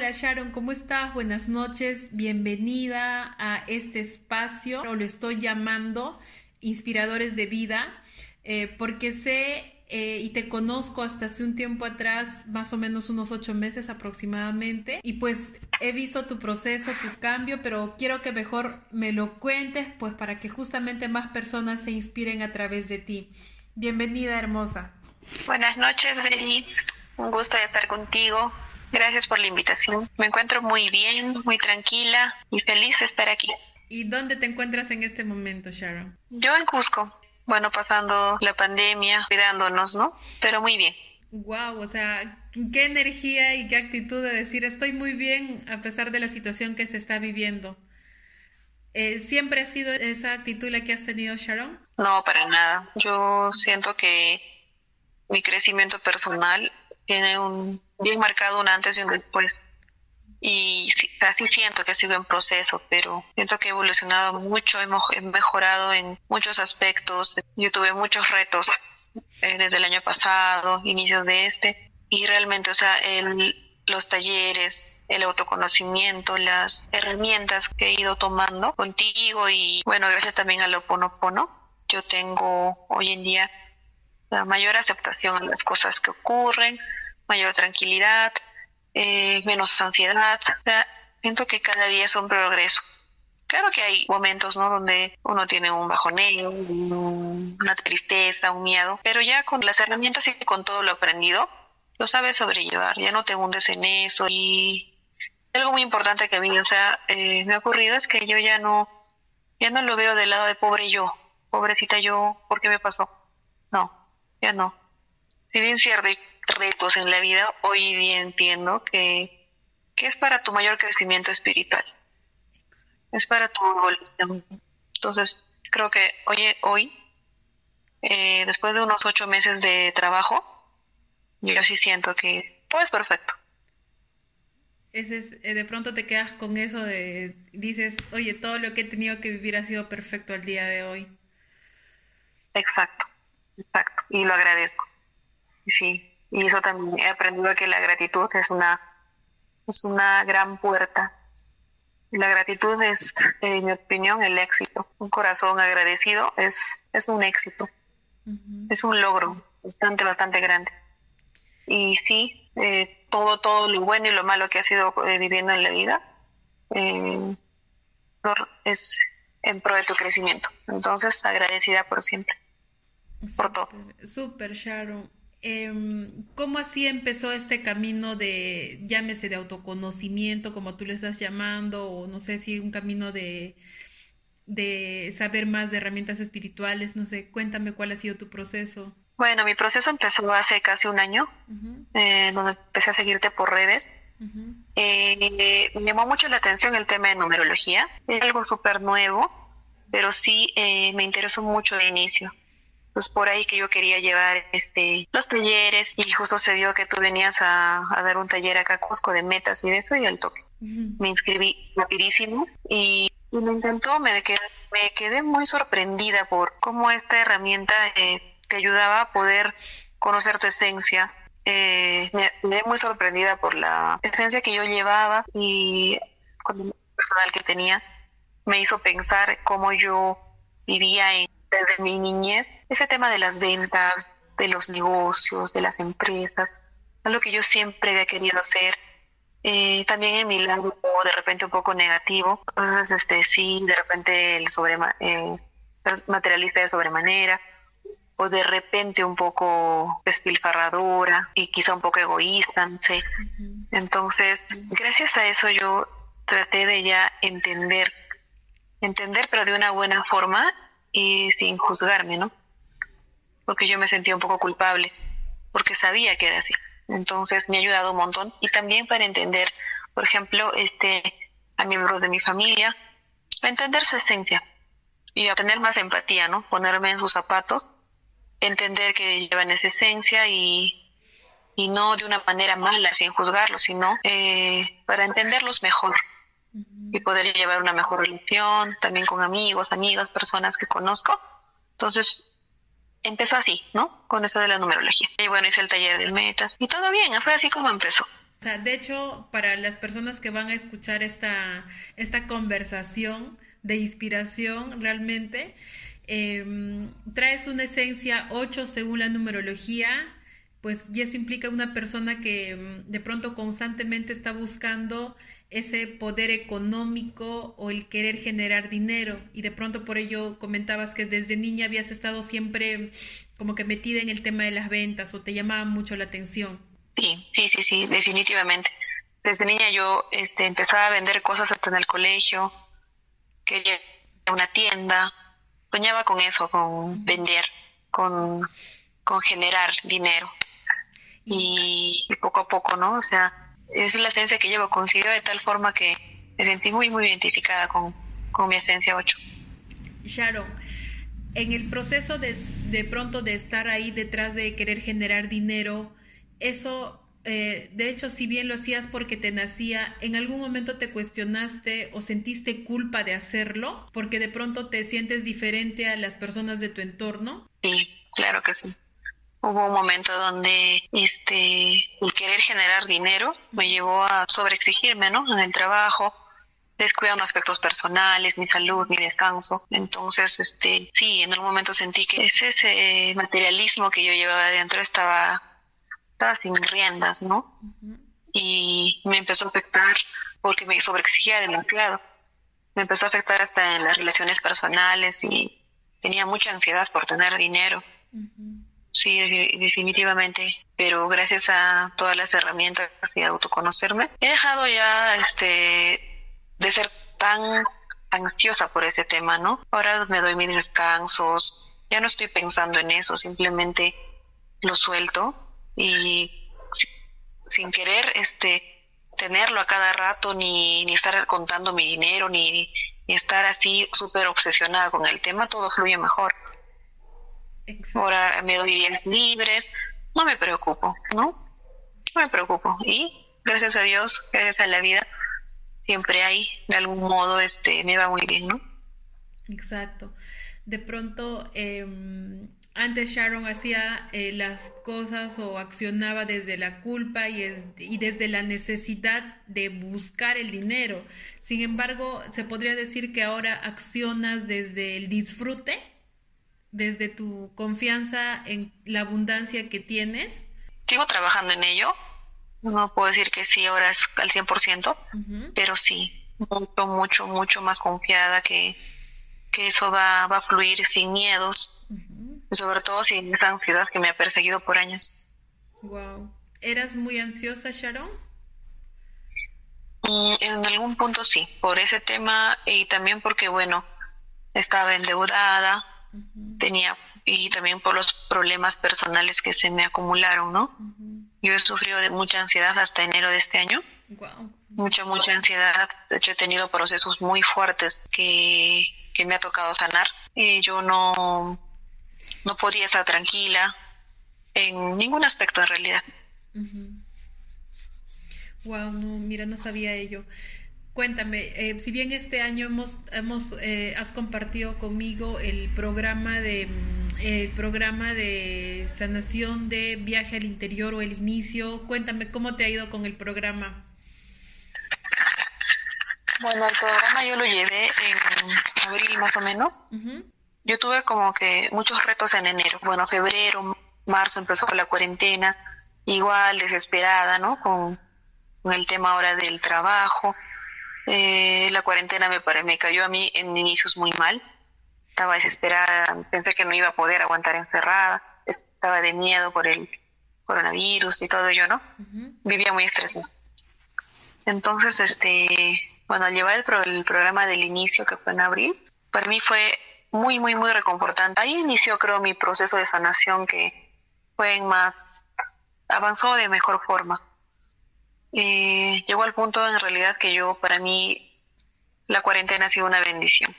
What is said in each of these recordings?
Hola Sharon, ¿cómo estás? Buenas noches, bienvenida a este espacio, lo estoy llamando Inspiradores de Vida, eh, porque sé eh, y te conozco hasta hace un tiempo atrás, más o menos unos ocho meses aproximadamente, y pues he visto tu proceso, tu cambio, pero quiero que mejor me lo cuentes, pues para que justamente más personas se inspiren a través de ti. Bienvenida, hermosa. Buenas noches, Beli. Un gusto de estar contigo. Gracias por la invitación. Me encuentro muy bien, muy tranquila y feliz de estar aquí. ¿Y dónde te encuentras en este momento, Sharon? Yo en Cusco. Bueno, pasando la pandemia, cuidándonos, ¿no? Pero muy bien. Wow, o sea, qué energía y qué actitud de decir estoy muy bien a pesar de la situación que se está viviendo. Eh, ¿Siempre ha sido esa actitud la que has tenido, Sharon? No, para nada. Yo siento que mi crecimiento personal tiene un bien marcado un antes y un después. Y así siento que ha sido en proceso, pero siento que he evolucionado mucho, he mejorado en muchos aspectos. Yo tuve muchos retos eh, desde el año pasado, inicios de este, y realmente, o sea, el, los talleres, el autoconocimiento, las herramientas que he ido tomando contigo y bueno, gracias también al Oponopono, yo tengo hoy en día la mayor aceptación a las cosas que ocurren, mayor tranquilidad, eh, menos ansiedad. O sea, siento que cada día es un progreso. Claro que hay momentos, ¿no? Donde uno tiene un bajoneo, una tristeza, un miedo, pero ya con las herramientas y con todo lo aprendido, lo sabes sobrellevar, ya no te hundes en eso. Y algo muy importante que a mí, o sea, eh, me ha ocurrido es que yo ya no, ya no lo veo del lado de pobre yo, pobrecita yo, ¿por qué me pasó? No, ya no. Si bien cierto, hay retos en la vida, hoy día entiendo que, que es para tu mayor crecimiento espiritual. Es para tu evolución. Entonces, creo que hoy, hoy eh, después de unos ocho meses de trabajo, yo sí siento que todo es perfecto. Ese es, eh, de pronto te quedas con eso de, dices, oye, todo lo que he tenido que vivir ha sido perfecto al día de hoy. Exacto, exacto, y lo agradezco. Sí, y eso también he aprendido que la gratitud es una, es una gran puerta. La gratitud es, en mi opinión, el éxito. Un corazón agradecido es, es un éxito. Es un logro bastante, bastante grande. Y sí, eh, todo, todo lo bueno y lo malo que ha sido eh, viviendo en la vida eh, es en pro de tu crecimiento. Entonces, agradecida por siempre. por todo. Súper, Sharon. Em, ¿Cómo así empezó este camino de, llámese de autoconocimiento, como tú le estás llamando, o no sé si un camino de, de saber más de herramientas espirituales? No sé, cuéntame cuál ha sido tu proceso. Bueno, mi proceso empezó hace casi un año, eh, donde empecé a seguirte por redes. Eh, me llamó mucho la atención el tema de numerología, es algo súper nuevo, pero sí eh, me interesó mucho de inicio pues por ahí que yo quería llevar este los talleres y justo se dio que tú venías a, dar un taller acá a Cusco de metas y de eso y al toque. Me inscribí rapidísimo y, me encantó, me quedé, me quedé muy sorprendida por cómo esta herramienta eh, te ayudaba a poder conocer tu esencia. Eh, me, quedé muy sorprendida por la esencia que yo llevaba y con el personal que tenía me hizo pensar cómo yo vivía en desde mi niñez, ese tema de las ventas, de los negocios, de las empresas, es lo que yo siempre había querido hacer. Eh, también en mi lado de repente un poco negativo, entonces este sí, de repente el sobre eh, materialista de sobremanera, o de repente un poco despilfarradora y quizá un poco egoísta, no sé. Entonces, gracias a eso yo traté de ya entender, entender pero de una buena forma y sin juzgarme, ¿no? Porque yo me sentía un poco culpable, porque sabía que era así. Entonces me ha ayudado un montón y también para entender, por ejemplo, este a miembros de mi familia, a entender su esencia y a tener más empatía, ¿no? Ponerme en sus zapatos, entender que llevan esa esencia y, y no de una manera mala, sin juzgarlos, sino eh, para entenderlos mejor y poder llevar una mejor relación también con amigos, amigas, personas que conozco. Entonces, empezó así, ¿no? Con eso de la numerología. Y bueno, hice el taller del metas y todo bien, fue así como empezó. O sea, de hecho, para las personas que van a escuchar esta, esta conversación de inspiración, realmente, em, traes una esencia 8 según la numerología, pues y eso implica una persona que em, de pronto constantemente está buscando ese poder económico o el querer generar dinero y de pronto por ello comentabas que desde niña habías estado siempre como que metida en el tema de las ventas o te llamaba mucho la atención. Sí, sí, sí, sí, definitivamente. Desde niña yo este, empezaba a vender cosas hasta en el colegio, quería una tienda, soñaba con eso, con vender, con, con generar dinero. Y, y poco a poco, ¿no? O sea, es la esencia que llevo consigo de tal forma que me sentí muy, muy identificada con, mi esencia 8. Sharon, en el proceso de, de pronto de estar ahí detrás de querer generar dinero, eso, eh, de hecho, si bien lo hacías porque te nacía, ¿en algún momento te cuestionaste o sentiste culpa de hacerlo? Porque de pronto te sientes diferente a las personas de tu entorno. Sí, claro que sí hubo un momento donde este el querer generar dinero me llevó a sobreexigirme, ¿no? En el trabajo, descuidando aspectos personales, mi salud, mi descanso. Entonces, este, sí, en un momento sentí que ese, ese materialismo que yo llevaba adentro estaba, estaba sin riendas, ¿no? Y me empezó a afectar porque me sobreexigía demasiado. Me empezó a afectar hasta en las relaciones personales y tenía mucha ansiedad por tener dinero. Sí, definitivamente, pero gracias a todas las herramientas y autoconocerme, he dejado ya este de ser tan ansiosa por ese tema, ¿no? Ahora me doy mis descansos, ya no estoy pensando en eso, simplemente lo suelto y sin querer este tenerlo a cada rato ni, ni estar contando mi dinero ni, ni estar así súper obsesionada con el tema, todo fluye mejor. Ahora me doy días libres, no me preocupo, ¿no? No me preocupo. Y gracias a Dios, gracias a la vida, siempre hay, de algún modo, este, me va muy bien, ¿no? Exacto. De pronto, em, antes Sharon hacía eh, las cosas o accionaba desde la culpa y, y, desde la necesidad de buscar el dinero. Sin embargo, se podría decir que ahora accionas desde el disfrute desde tu confianza en la abundancia que tienes? Sigo trabajando en ello. No puedo decir que sí, ahora es al 100%, pero sí, mucho, mucho, mucho más confiada que, que eso va, va a fluir sin miedos, sobre todo sin esa ansiedad que me ha perseguido por años. Wow. ¿Eras muy ansiosa, Sharon? Mm, en algún punto sí, por ese tema y también porque, bueno, estaba endeudada, tenía y también por los problemas personales que se me acumularon, ¿no? Yo he sufrido de mucha ansiedad hasta enero de este año. Mucha, mucha ansiedad. De hecho, he tenido procesos muy fuertes que, que me ha tocado sanar. Y yo no, no podía estar tranquila en ningún aspecto en realidad. Wow, no, mira, no sabía ello. Cuéntame, eh, si bien este año hemos, hemos eh, has compartido conmigo el programa de mm, el programa de sanación de viaje al interior o el inicio, cuéntame cómo te ha ido con el programa. Bueno, el programa yo lo llevé en abril más o menos. Yo tuve como que muchos retos en enero. Bueno, febrero, marzo empezó la cuarentena, igual desesperada, ¿no? Con, con el tema ahora del trabajo eh, la cuarentena me, me cayó a mí en inicios muy mal. Estaba desesperada, pensé que no iba a poder aguantar encerrada, estaba de miedo por el coronavirus y todo ello, ¿no? Vivía muy estresada. Entonces, este, bueno, al llevar el, programa del inicio, que fue en abril, para mí fue muy, muy, muy reconfortante. Ahí inició, creo, mi proceso de sanación que fue en más, avanzó de mejor forma. Y llegó al punto en realidad que yo, para mí, la cuarentena ha sido una bendición.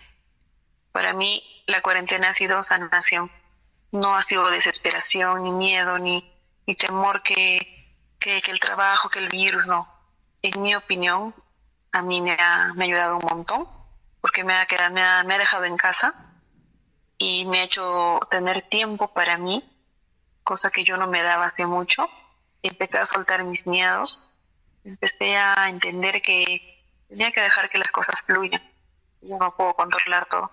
Para mí, la cuarentena ha sido sanación. No ha sido desesperación, ni miedo, ni, temor que, que, el trabajo, que el virus, no. En mi opinión, a mí me ha, me ha ayudado un montón, porque me ha, quedado, me, ha, me ha dejado en casa y me ha hecho tener tiempo para mí, cosa que yo no me daba hace mucho. Empecé a soltar mis miedos empecé a entender que tenía que dejar que las cosas fluyan. Yo no puedo controlar todo.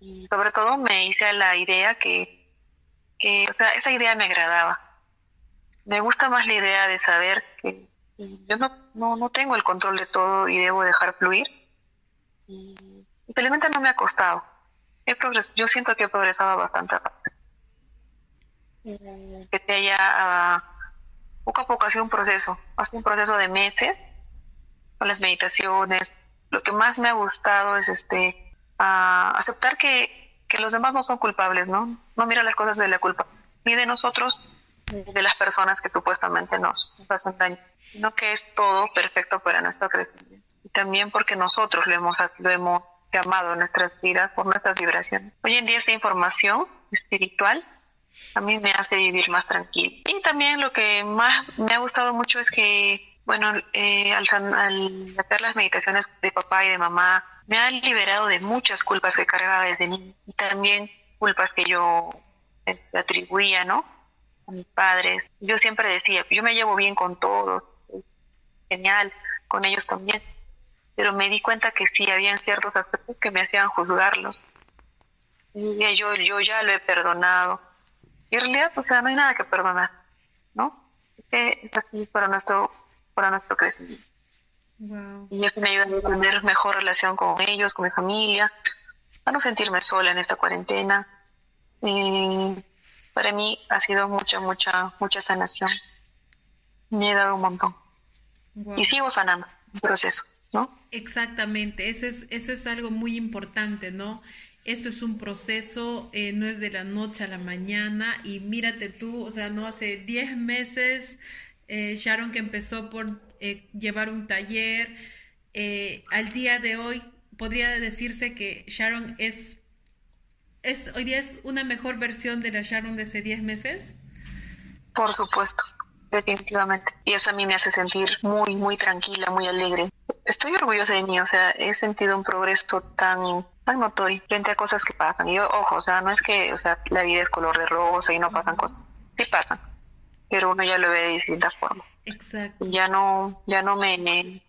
Y sobre todo me hice a la idea que, que o sea, esa idea me agradaba. Me gusta más la idea de saber que yo no, no, no tengo el control de todo y debo dejar fluir. Y, felizmente no me ha costado. He yo siento que he progresado bastante rápido. Que te haya poco a poco ha sido un proceso, ha sido un proceso de meses con las meditaciones. Lo que más me ha gustado es este aceptar que, que los demás no son culpables, ¿no? No mira las cosas de la culpa, ni de nosotros, ni de las personas que supuestamente nos, hacen daño, sino que es todo perfecto para nuestro crecimiento. Y también porque nosotros lo hemos, lo hemos llamado nuestras vidas por nuestras vibraciones. Hoy en día esta información espiritual a mí me hace vivir más tranquilo. Y también lo que más me ha gustado mucho es que, bueno, eh, al, hacer las meditaciones de papá y de mamá, me han liberado de muchas culpas que cargaba desde niño y también culpas que yo este, atribuía, ¿no? A mis padres. Yo siempre decía, yo me llevo bien con todos, genial, con ellos también, pero me di cuenta que sí, habían ciertos aspectos que me hacían juzgarlos. Y yo, yo ya lo he perdonado y en realidad, o sea, no hay nada que perdonar, ¿no? Es así para nuestro, para nuestro crecimiento. Y eso me ayuda a tener mejor relación con ellos, con mi familia, a no sentirme sola en esta cuarentena. Y para mí ha sido mucha, mucha, mucha sanación. Me he dado un montón. Y sigo sanando, un proceso, ¿no? Exactamente, eso es, eso es algo muy importante, ¿no? Esto es un proceso, eh, no es de la noche a la mañana y mírate tú, o sea, no hace 10 meses eh, Sharon que empezó por eh, llevar un taller, al día de hoy podría decirse que Sharon es, es, hoy día es una mejor versión de la Sharon de hace 10 meses. Por supuesto, definitivamente. Y eso a mí me hace sentir muy, muy tranquila, muy alegre. Estoy orgullosa de mí, o sea, he sentido un progreso tan tan notorio frente a cosas que pasan. Y yo, ojo, o sea, no es que, o sea, la vida es color de rosa y no pasan cosas. Sí pasan, pero uno ya lo ve de distintas formas. Exacto. Ya no, ya no me...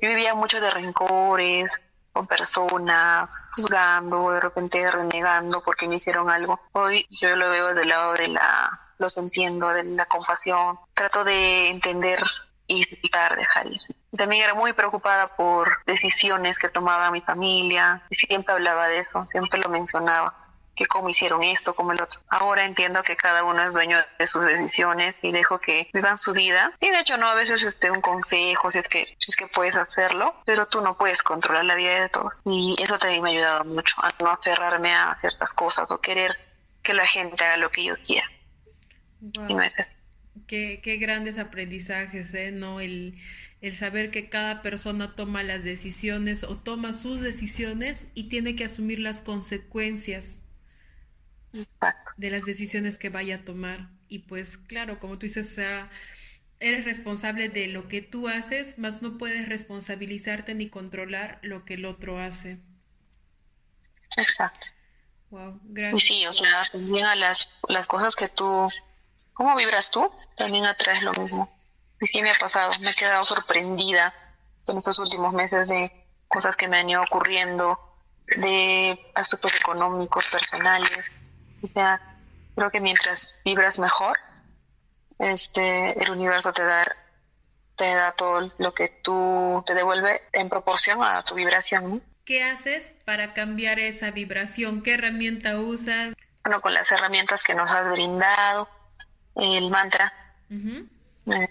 Yo vivía mucho de rencores con personas, juzgando, de repente renegando porque me hicieron algo. Hoy yo lo veo desde el lado de la... Los entiendo, de la compasión. Trato de entender y dejar, dejar ir. También era muy preocupada por decisiones que tomaba mi familia y siempre hablaba de eso, siempre lo mencionaba, que cómo hicieron esto, como el otro. Ahora entiendo que cada uno es dueño de sus decisiones y dejo que vivan su vida. Y de hecho no a veces este un consejo si es que si es que puedes hacerlo, pero tú no puedes controlar la vida de todos. Y eso también me ha ayudado mucho a no aferrarme a ciertas cosas o querer que la gente haga lo que yo quiera. Y no es así. Qué, qué grandes aprendizajes, ¿eh? ¿No? El, el saber que cada persona toma las decisiones o toma sus decisiones y tiene que asumir las consecuencias de las decisiones que vaya a tomar. Y pues claro, como tú dices, o sea, eres responsable de lo que tú haces, más no puedes responsabilizarte ni controlar lo que el otro hace. Exacto. Wow, gracias. Y sí, o sea, también a las, las cosas que tú, ¿cómo vibras tú? También atraes lo mismo. Y sí me ha pasado, me he quedado sorprendida en estos últimos meses de cosas que me han ido ocurriendo, de aspectos económicos, personales. O sea, creo que mientras vibras mejor, este, el universo te da, te da todo lo que tú te devuelve en proporción a tu vibración. ¿Qué haces para cambiar esa vibración? ¿Qué herramienta usas? Bueno, con las herramientas que nos has brindado, el mantra.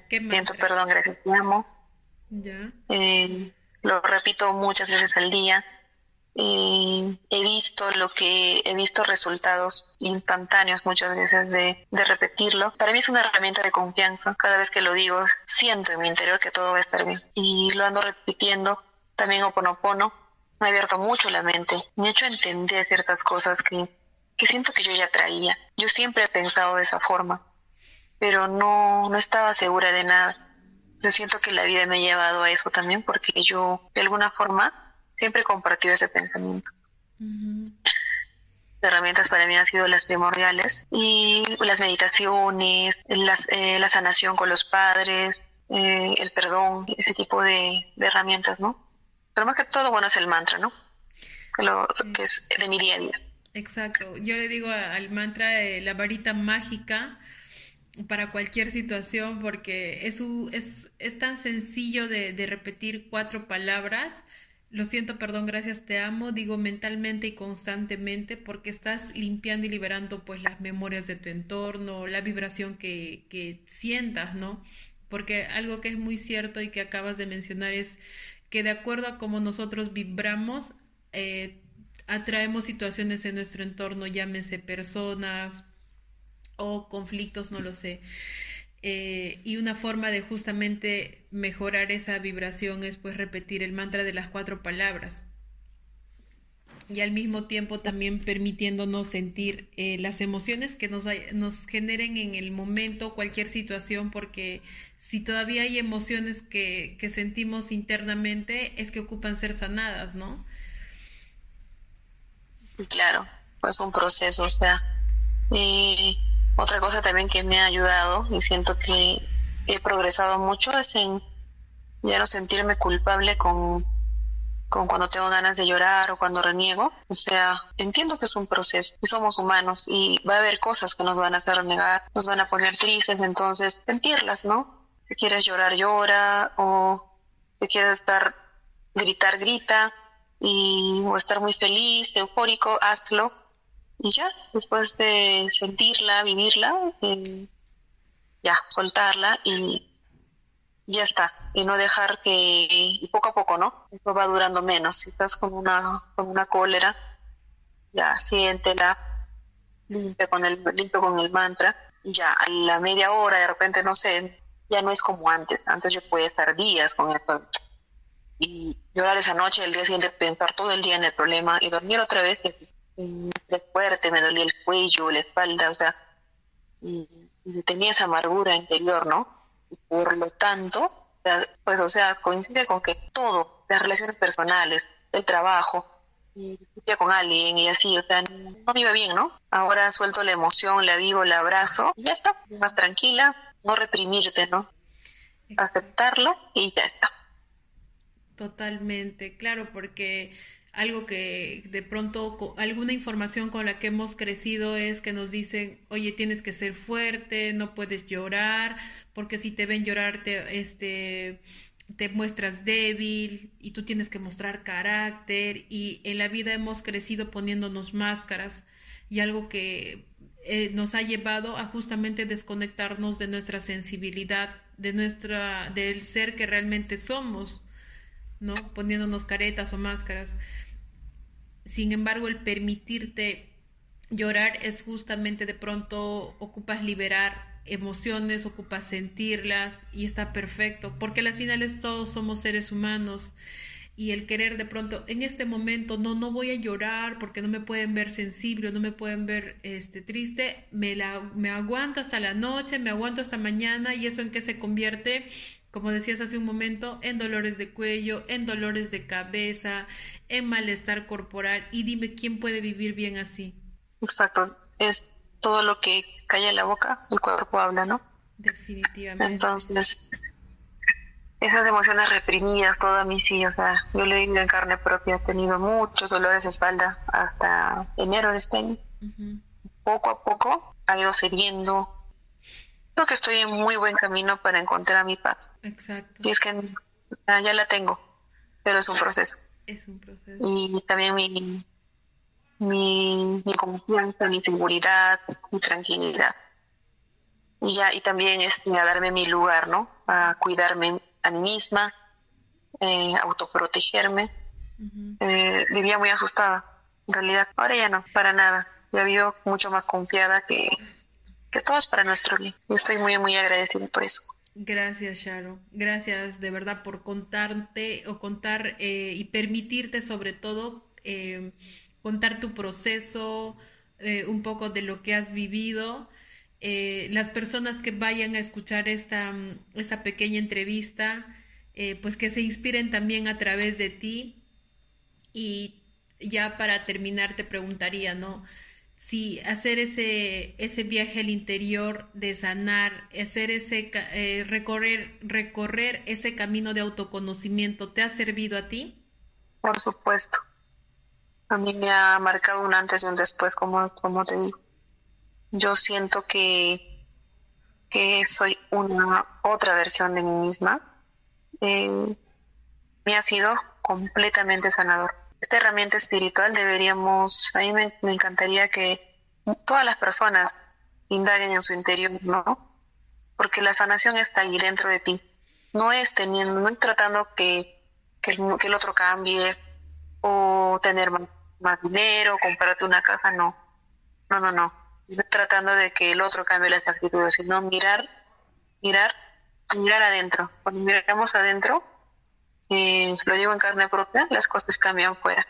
¿Qué siento perdón, gracias, te amo. Ya. Eh, lo repito muchas veces al día. he visto lo que he visto resultados instantáneos muchas veces de, de, repetirlo. Para mí es una herramienta de confianza. Cada vez que lo digo, siento en mi interior que todo va a estar bien. Y lo ando repitiendo. También Oponopono me ha abierto mucho la mente. Me ha hecho entender ciertas cosas que, que siento que yo ya traía. Yo siempre he pensado de esa forma pero no, no estaba segura de nada. Yo siento que la vida me ha llevado a eso también porque yo de alguna forma siempre he compartido ese pensamiento. Las herramientas para mí han sido las primordiales y las meditaciones, las, eh, la sanación con los padres, eh, el perdón, ese tipo de, herramientas, ¿no? Pero más que todo, bueno, es el mantra, ¿no? Que, lo, que es de mi día a día. Exacto. Yo le digo al mantra la varita mágica para cualquier situación porque es, es, es tan sencillo de, de, repetir cuatro palabras. Lo siento, perdón, gracias, te amo, digo mentalmente y constantemente porque estás limpiando y liberando pues las memorias de tu entorno, la vibración que, que sientas, ¿no? Porque algo que es muy cierto y que acabas de mencionar es que de acuerdo a cómo nosotros vibramos, eh, atraemos situaciones en nuestro entorno, llámese personas o conflictos, no lo sé. Eh, y una forma de justamente mejorar esa vibración es pues repetir el mantra de las cuatro palabras y al mismo tiempo también permitiéndonos sentir eh, las emociones que nos, nos generen en el momento cualquier situación, porque si todavía hay emociones que, que sentimos internamente, es que ocupan ser sanadas, ¿no? Claro, pues un proceso, o sea, y otra cosa también que me ha ayudado y siento que he progresado mucho es en ya no sentirme culpable con, con cuando tengo ganas de llorar o cuando reniego. O sea, entiendo que es un proceso y somos humanos y va a haber cosas que nos van a hacer renegar, nos van a poner tristes, entonces sentirlas, ¿no? Si quieres llorar, llora o si quieres estar, gritar, grita y, o estar muy feliz, eufórico, hazlo. Y ya, después de sentirla, vivirla, eh, ya, soltarla y ya está. Y no dejar que, y poco a poco, ¿no? Eso va durando menos. Si estás con una, con una cólera, ya siéntela, limpia con el, limpio con el mantra, ya a la media hora, de repente, no sé, ya no es como antes. Antes yo podía estar días con esto y llorar esa noche, el día siguiente pensar todo el día en el problema y dormir otra vez y, fuerte, me dolía el cuello, la espalda, o sea, y, tenía esa amargura interior, ¿no? Y por lo tanto, pues o sea, coincide con que todo, las relaciones personales, el trabajo, y con alguien y así, o sea, no vive bien, ¿no? Ahora suelto la emoción, la vivo, la abrazo y ya está, más tranquila, no reprimirte, ¿no? Aceptarlo y ya está. Totalmente, claro, porque algo que de pronto, alguna información con la que hemos crecido es que nos dicen, oye, tienes que ser fuerte, no puedes llorar, porque si te ven llorar te, este, te muestras débil y tú tienes que mostrar carácter y en la vida hemos crecido poniéndonos máscaras y algo que eh, nos ha llevado a justamente desconectarnos de nuestra sensibilidad, de nuestra, del ser que realmente somos ¿no? Poniéndonos caretas o máscaras. Sin embargo, el permitirte llorar es justamente de pronto ocupas liberar emociones, ocupas sentirlas y está perfecto, porque las finales todos somos seres humanos y el querer de pronto en este momento no no voy a llorar porque no me pueden ver sensible, no me pueden ver este triste, me la me aguanto hasta la noche, me aguanto hasta mañana y eso en qué se convierte como decías hace un momento, en dolores de cuello, en dolores de cabeza, en malestar corporal. Y dime, ¿quién puede vivir bien así? Exacto, es todo lo que calla en la boca, el cuerpo habla, ¿no? Definitivamente. Entonces, esas emociones reprimidas, toda mi sí, o sea, yo le digo en carne propia, he tenido muchos dolores de espalda hasta enero de este año. Poco a poco ha ido cediendo, Creo que estoy en muy buen camino para encontrar mi paz. Exacto. Y es que ya la tengo, pero es un proceso. Es un proceso. Y también mi, mi, mi confianza, mi seguridad, mi tranquilidad. Y ya, y también es a darme mi lugar, ¿no? A cuidarme a mí misma, eh, autoprotegerme. eh, vivía muy asustada, en realidad. Ahora ya no, para nada. Ya vivo mucho más confiada que, que todo es para nuestro bien. Y estoy muy, muy agradecida por eso. Gracias, Sharo. Gracias de verdad por contarte o contar eh, y permitirte sobre todo eh, contar tu proceso, eh, un poco de lo que has vivido. las personas que vayan a escuchar esta, esta pequeña entrevista, pues que se inspiren también a través de ti. Y ya para terminar te preguntaría, ¿no? Si hacer ese, ese viaje al interior de sanar, hacer ese, eh, recorrer, recorrer ese camino de autoconocimiento, ¿te ha servido a ti? Por supuesto. A mí me ha marcado un antes y un después, como, como te digo. Yo siento que, que soy una otra versión de mí misma. Eh, me ha sido completamente sanador esta herramienta espiritual deberíamos, a mí me, encantaría que todas las personas indaguen en su interior, ¿no? Porque la sanación está ahí dentro de ti. No es teniendo, no es tratando que, que, el, otro cambie o tener más, dinero, comprarte una casa, no. No, no, no. No tratando de que el otro cambie las actitudes, sino mirar, mirar, mirar adentro. Cuando miramos adentro, eh, lo digo en carne propia, las cosas cambian fuera.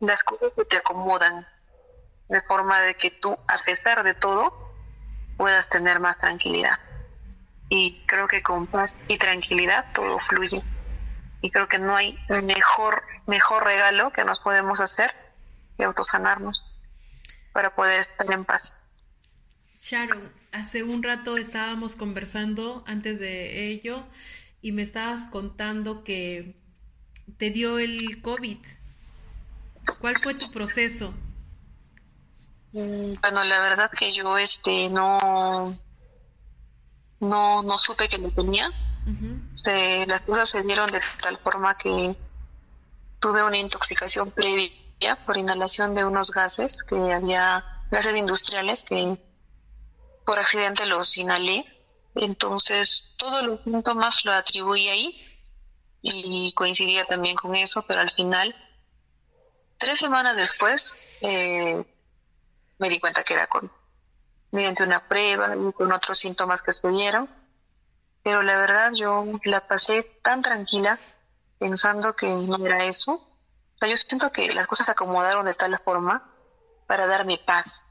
Las cosas se te acomodan de forma de que tú, a pesar de todo, puedas tener más tranquilidad. Y creo que con paz y tranquilidad todo fluye. Y creo que no hay mejor, mejor regalo que nos podemos hacer que autosanarnos para poder estar en paz. Sharon, hace un rato estábamos conversando antes de ello y me estabas contando que te dio el COVID. ¿Cuál fue tu proceso? Mm, bueno, la verdad que yo este no no no supe que lo tenía. las cosas se dieron de tal forma que tuve una intoxicación previa por inhalación de unos gases que había gases industriales que por accidente los inhalé entonces, todos los síntomas lo atribuí ahí y coincidía también con eso, pero al final, tres semanas después, eh, me di cuenta que era con mediante una prueba y con otros síntomas que se dieron. Pero la verdad yo la pasé tan tranquila pensando que no era eso. O sea, yo siento que las cosas se acomodaron de tal forma para darme paz,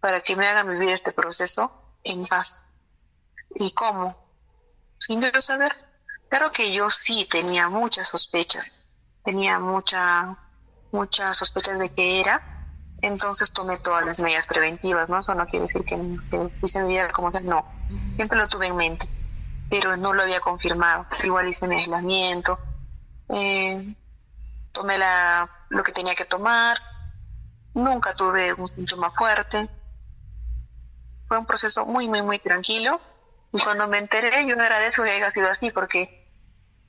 para que me hagan vivir este proceso en paz. ¿Y cómo? Sin yo saber. Claro que yo sí tenía muchas sospechas, tenía mucha, muchas sospechas de que era, entonces tomé todas las medidas preventivas, ¿no? Eso no quiere decir que, que hice mi vida como que no, siempre lo tuve en mente, pero no lo había confirmado. Igual hice mi aislamiento, eh, tomé la, lo que tenía que tomar, nunca tuve un síntoma fuerte. Fue un proceso muy, muy, muy tranquilo y cuando me enteré, yo agradezco que haya sido así, porque,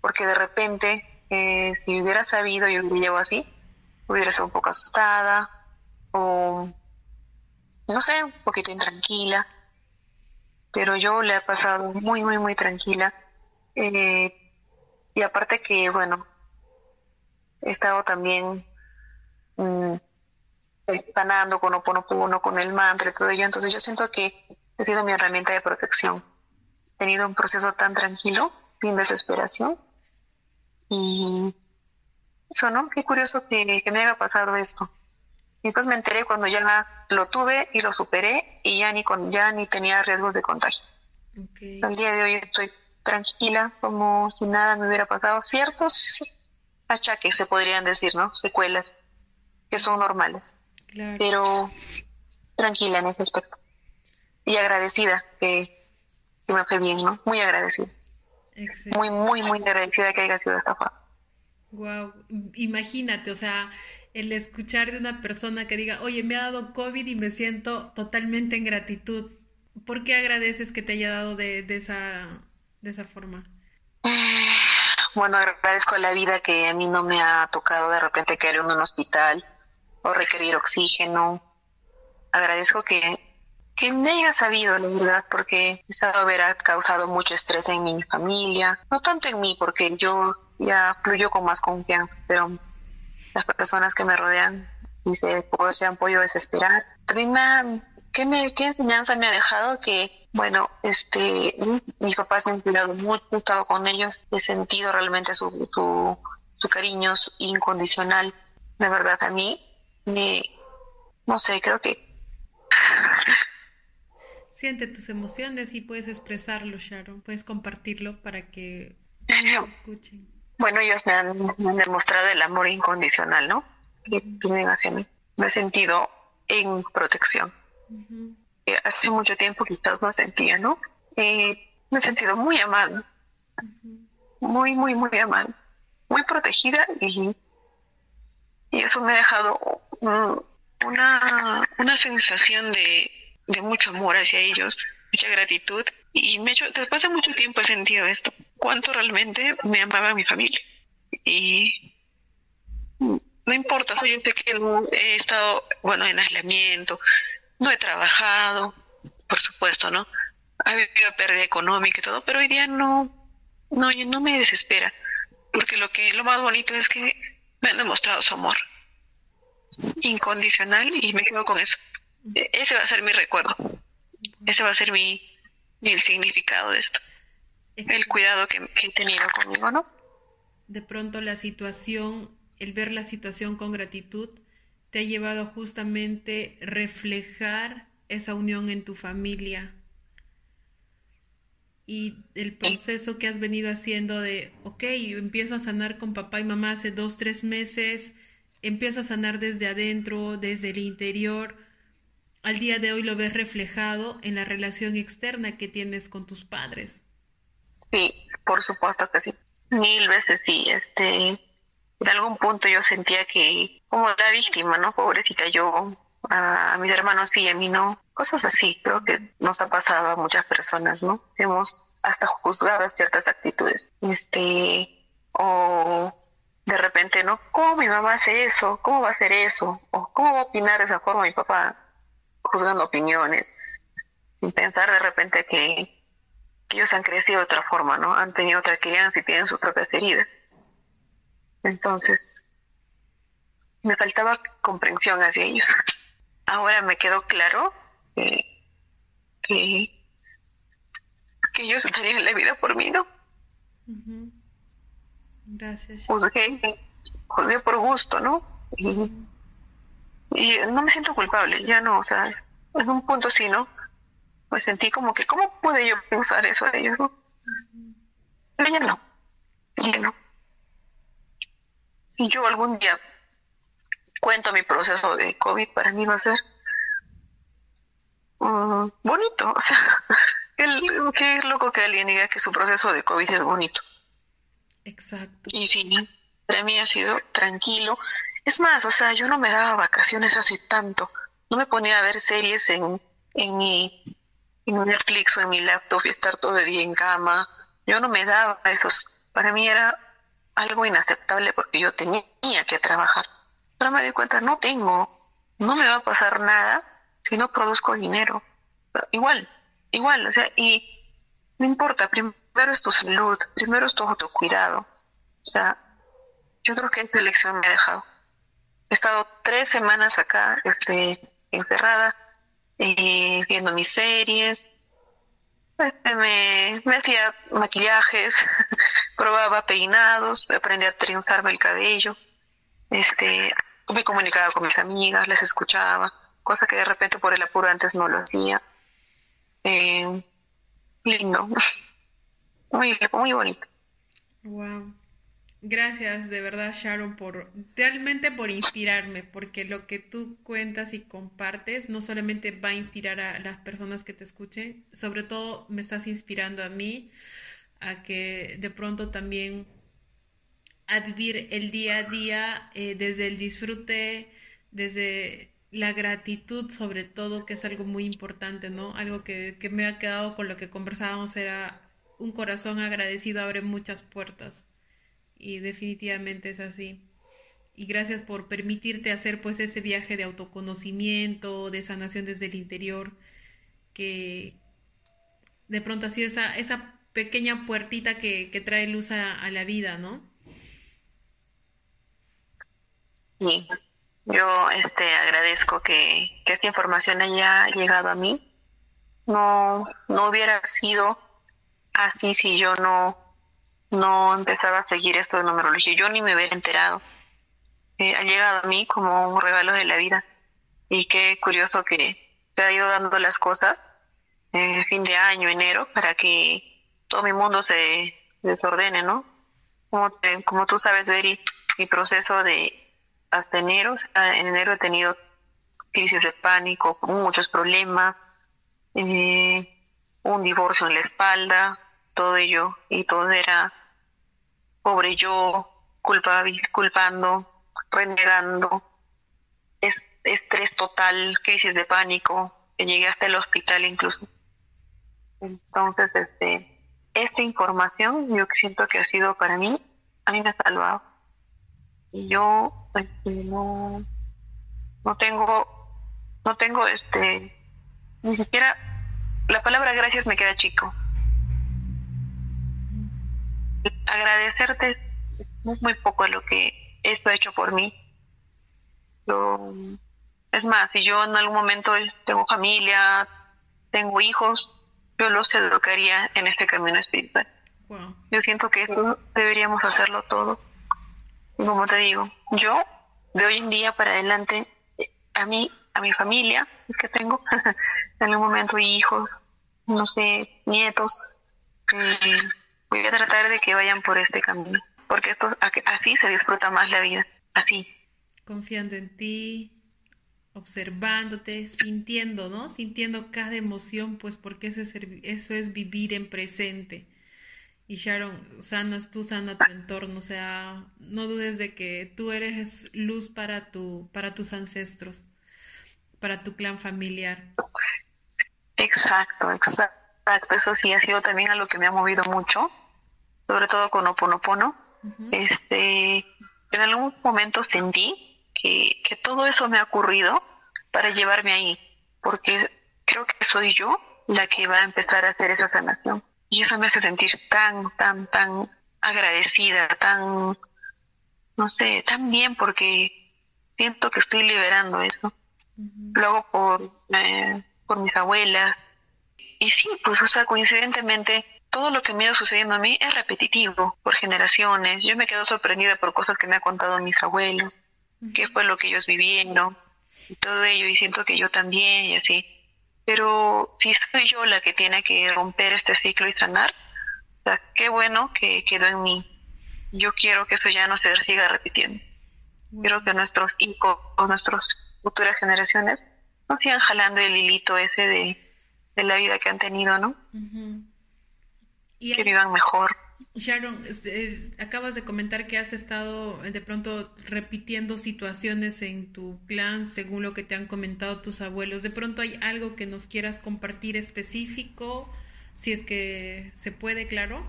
porque de repente, eh, si hubiera sabido, yo hubiera llevado así, hubiera estado un poco asustada, o no sé, un poquito intranquila, pero yo le he pasado muy, muy, muy tranquila. Eh, y aparte que, bueno, he estado también mm, sanando con Oponopono, con el mantra y todo ello, entonces yo siento que ha sido mi herramienta de protección tenido un proceso tan tranquilo, sin desesperación. Y eso, ¿no? Qué curioso que, me haya pasado esto. Y pues me enteré cuando ya lo tuve y lo superé y ya ni, con, ya ni tenía riesgos de contagio. Al día de hoy estoy tranquila, como si nada me hubiera pasado. Ciertos achaques se podrían decir, ¿no? Secuelas que son normales. Pero tranquila en ese aspecto. Y agradecida que, me fue bien, ¿no? Muy agradecida. Muy, muy, muy agradecida que haya sido esta forma. Wow, imagínate, o sea, el escuchar de una persona que diga, oye, me ha dado COVID y me siento totalmente en gratitud. ¿Por qué agradeces que te haya dado de, de esa, de esa forma? Bueno, agradezco a la vida que a mí no me ha tocado de repente caer en un hospital o requerir oxígeno. Agradezco que que me haya sabido, la verdad, porque esa haber causado mucho estrés en mi familia, no tanto en mí, porque yo ya fluyo con más confianza, pero las personas que me rodean sí se, se han podido desesperar. También me ¿qué, me, ¿qué enseñanza me ha dejado? Que, bueno, este, mis papás me han cuidado mucho, he estado con ellos, he sentido realmente su, su, su cariño incondicional. De verdad, a mí, me, no sé, creo que Siente tus emociones y puedes expresarlo, Sharon. Puedes compartirlo para que escuchen. Bueno, ellos me han, demostrado el amor incondicional, ¿no? Que tienen hacia mí. Me he sentido en protección. hace mucho tiempo quizás no sentía, ¿no? me he sentido muy amada, muy, muy, muy amada, muy protegida y, y eso me ha dejado una, una sensación de, de mucho amor hacia ellos, mucha gratitud y me hecho, después de mucho tiempo he sentido esto, cuánto realmente me amaba mi familia. Y no importa, yo sé que he estado, bueno, en aislamiento, no he trabajado, por supuesto, ¿no? Ha habido pérdida económica y todo, pero hoy día no, no, no me desespera, porque lo que lo más bonito es que me han demostrado su amor incondicional y me quedo con eso. E-, ese va a ser mi recuerdo, ese va a ser mi, el significado de esto, el cuidado que, que he tenido conmigo, ¿no? De pronto la situación, el ver la situación con gratitud, te ha llevado justamente reflejar esa unión en tu familia. Y el proceso que has venido haciendo de, ok, empiezo a sanar con papá y mamá hace dos, tres meses, empiezo a sanar desde adentro, desde el interior, al día de hoy lo ves reflejado en la relación externa que tienes con tus padres. Sí, por supuesto que sí. Mil veces sí. Este, en algún punto yo sentía que, como la víctima, ¿no? Pobrecita yo, a, mis hermanos sí, a mí no. Cosas así, creo que nos ha pasado a muchas personas, ¿no? Hemos hasta juzgado ciertas actitudes. Este, o de repente, ¿no? ¿Cómo mi mamá hace eso? ¿Cómo va a hacer eso? ¿O cómo va a opinar de esa forma mi papá? Juzgando opiniones, sin pensar de repente que, ellos han crecido de otra forma, ¿no? Han tenido otra crianza y tienen sus propias heridas. Entonces, me faltaba comprensión hacia ellos. Ahora me quedó claro que, que, ellos darían la vida por mí, ¿no? Gracias. Juzgué, juzgué por gusto, ¿no? Y, no me siento culpable, ya no, o sea, en un punto sí, ¿no? Me sentí como que, ¿cómo pude yo pensar eso de ellos, no? Pero ya no, ya no. Si yo algún día cuento mi proceso de COVID, para mí va a ser mm, bonito, o sea, el, qué loco que alguien diga que su proceso de COVID es bonito. Exacto. Y sí, para mí ha sido tranquilo. Es más, o sea, yo no me daba vacaciones hace tanto. No me ponía a ver series en, en mi en Netflix o en mi laptop y estar todo el día en cama. Yo no me daba esos. Para mí era algo inaceptable porque yo tenía que trabajar. Pero me di cuenta, no tengo, no me va a pasar nada si no produzco dinero. igual, igual, o sea, y no importa, primero primero es tu salud, primero es tu autocuidado. O sea, yo creo que esta elección me ha dejado. He estado tres semanas acá, este, encerrada, viendo mis series. Este, me, me hacía maquillajes, probaba peinados, aprendí a trenzarme el cabello. Este, me comunicaba con mis amigas, les escuchaba, cosa que de repente por el apuro antes no lo hacía. Eh, lindo. muy, muy bonito. Wow. Gracias de verdad Sharon por realmente por inspirarme, porque lo que tú cuentas y compartes no solamente va a inspirar a las personas que te escuchen, sobre todo me estás inspirando a mí a que de pronto también a vivir el día a día eh, desde el disfrute, desde la gratitud sobre todo, que es algo muy importante, ¿no? Algo que, que me ha quedado con lo que conversábamos era un corazón agradecido abre muchas puertas. Y definitivamente es así. Y gracias por permitirte hacer pues ese viaje de autoconocimiento, de sanación desde el interior, que de pronto ha sido esa, esa pequeña puertita que, trae luz a, la vida, ¿no? Sí, yo este, agradezco que, que esta información haya llegado a mí. No, no hubiera sido así si yo no, no empezaba a seguir esto de numerología. Yo ni me hubiera enterado. Eh, ha llegado a mí como un regalo de la vida. Y qué curioso que se ha ido dando las cosas en fin de año, enero, para que todo mi mundo se desordene, ¿no? Como, como tú sabes, Beri, mi proceso de hasta enero, en enero he tenido crisis de pánico, muchos problemas, eh, un divorcio en la espalda, todo ello, y todo era pobre yo, culpa, culpando, renegando, estrés total, crisis de pánico, que llegué hasta el hospital incluso. Entonces, este, esta información yo siento que ha sido para mí, a mí me ha salvado. Y yo este, no, no tengo, no tengo este, ni siquiera, la palabra gracias me queda chico. Agradecerte es muy poco lo que esto ha hecho por mí. es más, si yo en algún momento tengo familia, tengo hijos, yo los educaría en este camino espiritual. Yo siento que eso deberíamos hacerlo todos. como te digo, yo de hoy en día para adelante, a mí, a mi familia, que tengo, en algún momento hijos, no sé, nietos, eh, voy a tratar de que vayan por este camino, porque esto así se disfruta más la vida, así. Confiando en ti, observándote, sintiendo, ¿no? Sintiendo cada emoción, pues porque eso es, eso es vivir en presente. Y Sharon, sanas, tú sana tu entorno, o sea, no dudes de que tú eres luz para, tu, para tus ancestros, para tu clan familiar. Exacto, exacto. Eso sí ha sido también a lo que me ha movido mucho, sobre todo con Oponopono. Este, en algún momento sentí que, que todo eso me ha ocurrido para llevarme ahí, porque creo que soy yo la que va a empezar a hacer esa sanación. Y eso me hace sentir tan, tan, tan agradecida, tan, no sé, tan bien porque siento que estoy liberando eso. Luego por, eh, por mis abuelas. Y sí, pues, o sea, coincidentemente, todo lo que me ha ido sucediendo a mí es repetitivo, por generaciones. Yo me quedo sorprendida por cosas que me han contado mis abuelos, qué fue lo que ellos vivieron, y todo ello, y siento que yo también, y así. Pero si soy yo la que tiene que romper este ciclo y sanar, o sea, qué bueno que quedó en mí. Yo quiero que eso ya no se siga repitiendo. Quiero que nuestros hijos o nuestras futuras generaciones no sigan jalando el hilito ese de, de la vida que han tenido, ¿no? y que vivan mejor. Sharon, acabas de comentar que has estado eh, de pronto repitiendo situaciones en tu clan según lo que te han comentado tus abuelos. ¿De pronto hay algo que nos quieras compartir específico? Si es que se puede, claro.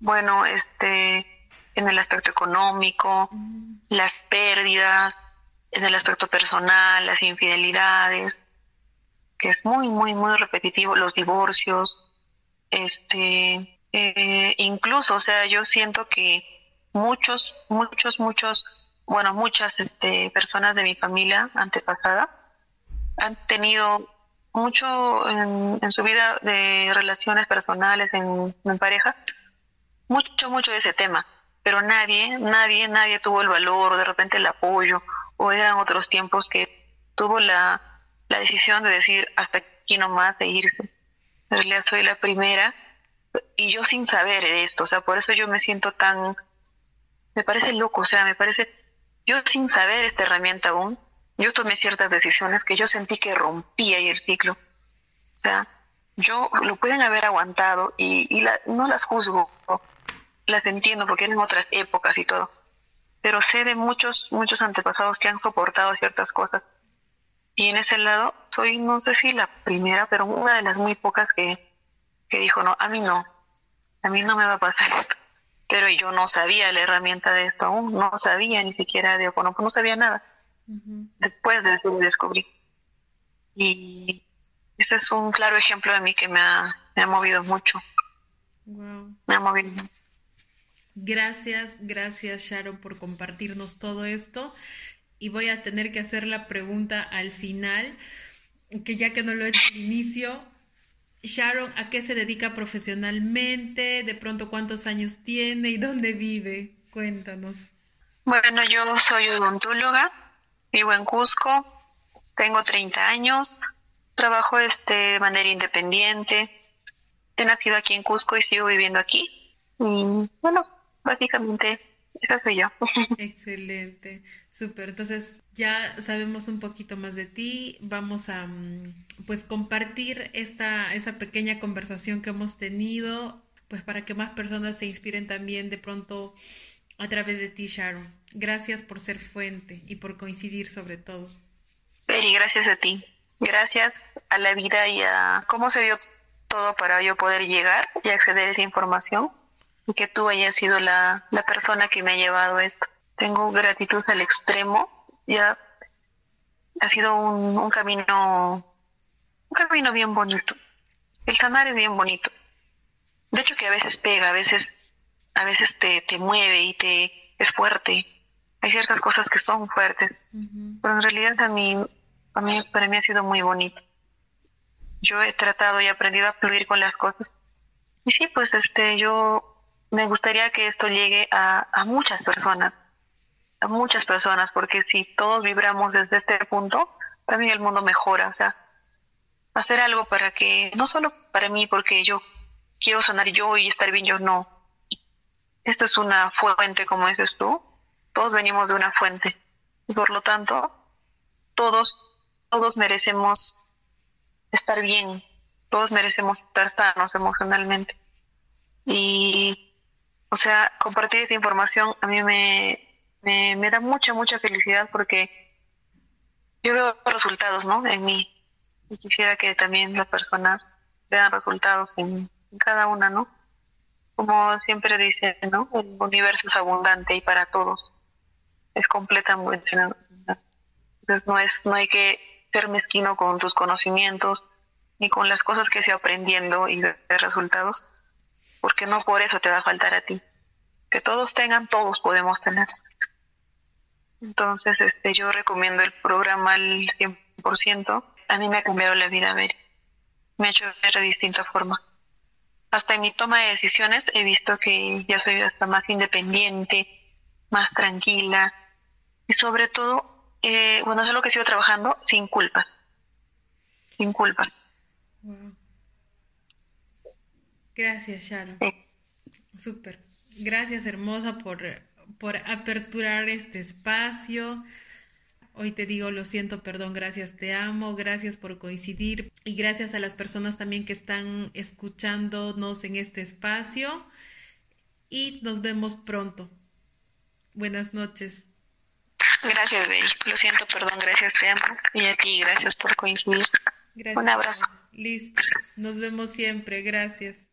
Bueno, este, en el aspecto económico, las pérdidas, en el aspecto personal, las infidelidades, que es muy, muy, muy repetitivo, los divorcios, este, eh, incluso, o sea, yo siento que muchos, muchos, muchos, bueno, muchas este, personas de mi familia antepasada han tenido mucho en, su vida de relaciones personales, en, pareja, mucho, mucho de ese tema, pero nadie, nadie, nadie tuvo el valor o de repente el apoyo, o eran otros tiempos que tuvo la, la decisión de decir hasta aquí nomás de irse. En realidad soy la primera y yo sin saber esto, o sea, por eso yo me siento tan, me parece loco, o sea, me parece, yo sin saber esta herramienta aún, yo tomé ciertas decisiones que yo sentí que rompía ahí el ciclo. O sea, yo lo pueden haber aguantado y, y no las juzgo, las entiendo porque eran otras épocas y todo, pero sé de muchos, muchos antepasados que han soportado ciertas cosas. Y en ese lado soy, no sé si la primera, pero una de las muy pocas que, que dijo, no, a mí no, a mí no me va a pasar esto. Pero yo no sabía la herramienta de esto aún, no sabía ni siquiera de Oponopono, no sabía nada. Después de eso lo descubrí. Y ese es un claro ejemplo de mí que me ha, me ha movido mucho. Me ha movido Gracias, gracias Sharon por compartirnos todo esto. Y voy a tener que hacer la pregunta al final, que ya que no lo he hecho al inicio, Sharon, ¿a qué se dedica profesionalmente? ¿De pronto cuántos años tiene y dónde vive? Cuéntanos. Bueno, yo soy odontóloga, vivo en Cusco, tengo 30 años, trabajo este, de manera independiente, he nacido aquí en Cusco y sigo viviendo aquí. Y bueno, básicamente esa soy yo. Excelente, súper. Entonces ya sabemos un poquito más de ti. Vamos a mm, pues compartir esta, esta pequeña conversación que hemos tenido, pues para que más personas se inspiren también de pronto a través de ti, Sharon. Gracias por ser fuente y por coincidir sobre todo. Peri, gracias a ti. Gracias a la vida y a cómo se dio todo para yo poder llegar y acceder a esa información que tú hayas sido la, la persona que me ha llevado esto. Tengo gratitud al extremo. Ya ha sido un, un camino, un camino bien bonito. El sanar es bien bonito. De hecho que a veces pega, a veces, a veces te, te mueve y te es fuerte. Hay ciertas cosas que son fuertes, pero en realidad a mí, a mí, para mí ha sido muy bonito. Yo he tratado y aprendido a fluir con las cosas. Y sí, pues este, yo me gustaría que esto llegue a, a muchas personas, a muchas personas, porque si todos vibramos desde este punto, también el mundo mejora. O sea, hacer algo para que, no solo para mí, porque yo quiero sanar yo y estar bien yo, no. Esto es una fuente, como dices tú. Todos venimos de una fuente. Y por lo tanto, todos, todos merecemos estar bien. Todos merecemos estar sanos emocionalmente. Y o sea, compartir esa información a mí me, me, da mucha, mucha felicidad porque yo veo resultados, ¿no? En mí. Y quisiera que también las personas vean resultados en, cada una, ¿no? Como siempre dicen, ¿no? El universo es abundante y para todos. Es completamente. Entonces no, es, no hay que ser mezquino con tus conocimientos ni con las cosas que se aprendiendo y ver resultados porque no por eso te va a faltar a ti. Que todos tengan, todos podemos tener. Entonces, este, yo recomiendo el programa al 100%. A mí me ha cambiado la vida, ver. Me ha hecho ver de distinta forma. Hasta en mi toma de decisiones he visto que ya soy hasta más independiente, más tranquila. Y sobre todo, eh, bueno, eso es lo que sigo trabajando sin culpas. Sin culpas. Gracias, Sharon. Súper. Gracias, hermosa, por, por aperturar este espacio. Hoy te digo, lo siento, perdón, gracias, te amo, gracias por coincidir y gracias a las personas también que están escuchándonos en este espacio y nos vemos pronto. Buenas noches. Gracias, Bel. Lo siento, perdón, gracias, te amo. Y a ti, gracias por coincidir. Un abrazo. Listo. Nos vemos siempre. Gracias.